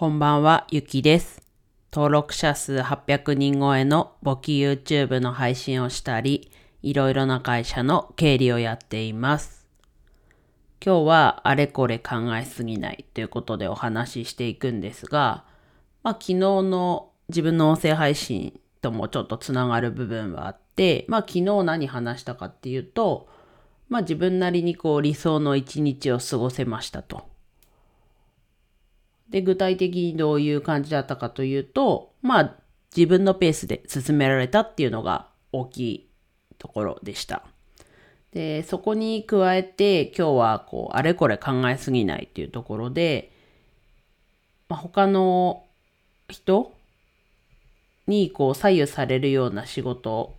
こんばんは、ゆきです。登録者数800人超えの簿記 YouTube の配信をしたり、いろいろな会社の経理をやっています。今日はあれこれ考えすぎないということでお話ししていくんですが、まあ昨日の自分の音声配信ともちょっとつながる部分はあって、まあ昨日何話したかっていうと、まあ自分なりにこう理想の一日を過ごせましたと。で、具体的にどういう感じだったかというと、まあ、自分のペースで進められたっていうのが大きいところでした。で、そこに加えて、今日はこう、あれこれ考えすぎないっていうところで、まあ、他の人にこう、左右されるような仕事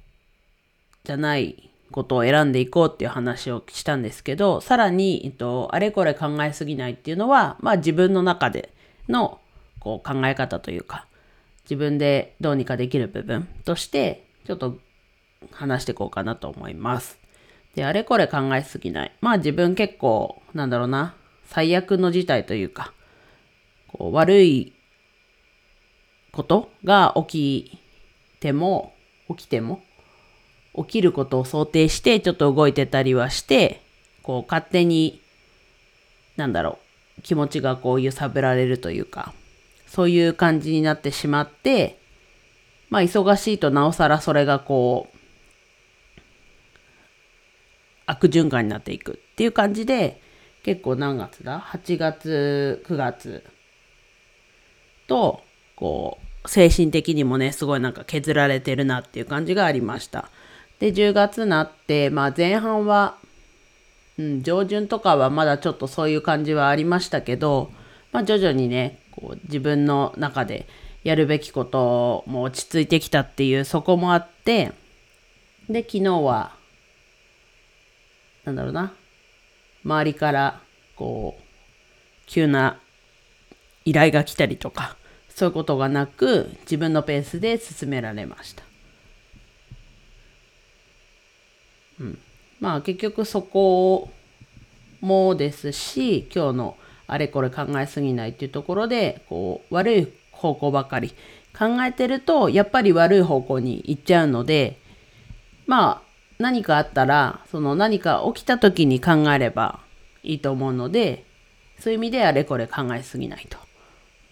じゃないことを選んでいこうっていう話をしたんですけど、さらに、えっと、あれこれ考えすぎないっていうのは、まあ自分の中でのこう考え方というか、自分でどうにかできる部分として、ちょっと話していこうかなと思います。で、あれこれ考えすぎない。まあ自分結構、なんだろうな、最悪の事態というか、こう悪いことが起きても、起きても、起きることを想定してちょっと動いてたりはして、こう勝手に、なんだろう、気持ちがこう揺さぶられるというか、そういう感じになってしまって、まあ忙しいとなおさらそれがこう、悪循環になっていくっていう感じで、結構何月だ ?8 月、9月と、こう、精神的にもね、すごいなんか削られてるなっていう感じがありました。で、10月になって、まあ前半は、うん、上旬とかはまだちょっとそういう感じはありましたけど、まあ徐々にね、こう自分の中でやるべきことも落ち着いてきたっていうそこもあって、で、昨日は、なんだろうな、周りから、こう、急な依頼が来たりとか、そういうことがなく、自分のペースで進められました。うんまあ結局そこもですし、今日のあれこれ考えすぎないっていうところで、こう悪い方向ばかり考えてると、やっぱり悪い方向に行っちゃうので、まあ何かあったら、その何か起きた時に考えればいいと思うので、そういう意味であれこれ考えすぎないと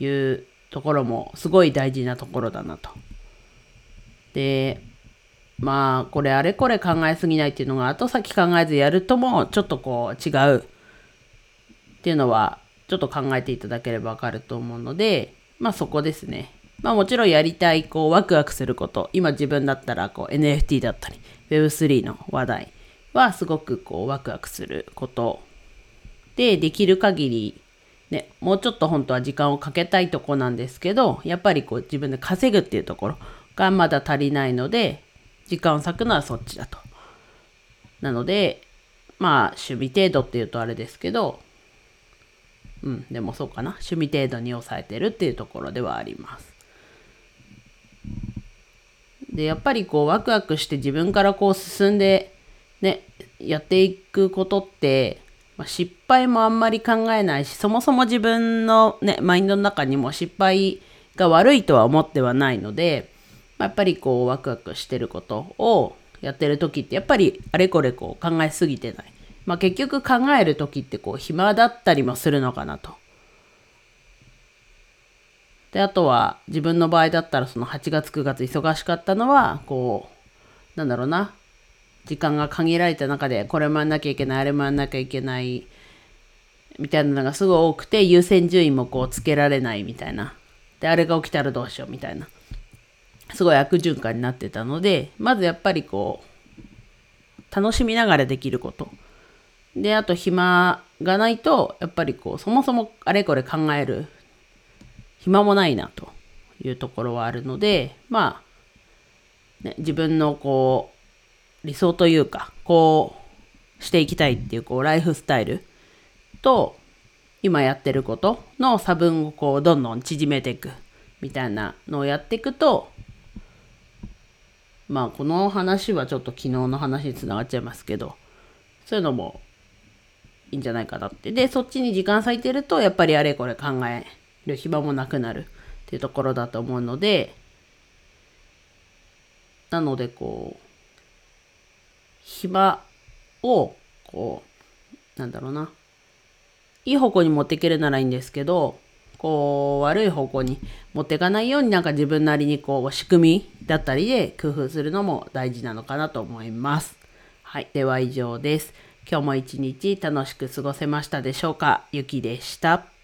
いうところもすごい大事なところだなと。で、まあこれあれこれ考えすぎないっていうのが後先考えずやるともちょっとこう違うっていうのはちょっと考えていただければわかると思うのでまあそこですね。まあもちろんやりたいこうワクワクすること今自分だったらこう NFT だったり Web3 の話題はすごくこうワクワクすることでできる限りね、もうちょっと本当は時間をかけたいとこなんですけどやっぱりこう自分で稼ぐっていうところがまだ足りないので時間を割くのはそっちだと。なので、まあ、趣味程度っていうとあれですけど、うん、でもそうかな。趣味程度に抑えてるっていうところではあります。で、やっぱりこう、ワクワクして自分からこう進んで、ね、やっていくことって、まあ、失敗もあんまり考えないし、そもそも自分のね、マインドの中にも失敗が悪いとは思ってはないので、まやっぱりこうワクワクしてることをやってる時ってやっぱりあれこれこう考えすぎてない。まあ結局考える時ってこう暇だったりもするのかなと。で、あとは自分の場合だったらその8月9月忙しかったのはこうなんだろうな時間が限られた中でこれもやんなきゃいけないあれもやんなきゃいけないみたいなのがすごい多くて優先順位もこうつけられないみたいな。で、あれが起きたらどうしようみたいな。すごい悪循環になってたので、まずやっぱりこう、楽しみながらできること。で、あと暇がないと、やっぱりこう、そもそもあれこれ考える暇もないなというところはあるので、まあ、ね、自分のこう、理想というか、こうしていきたいっていう、こう、ライフスタイルと、今やってることの差分をこう、どんどん縮めていくみたいなのをやっていくと、まあこの話はちょっと昨日の話につながっちゃいますけどそういうのもいいんじゃないかなって。でそっちに時間割いてるとやっぱりあれこれ考える暇もなくなるっていうところだと思うのでなのでこう暇をこうなんだろうな。いい方向に持っていけるならいいんですけどこう悪い方向に持っていかないようになんか自分なりにこう仕組みだったりで工夫するのも大事なのかなと思います。はい。では以上です。今日も一日楽しく過ごせましたでしょうか？ゆきでした。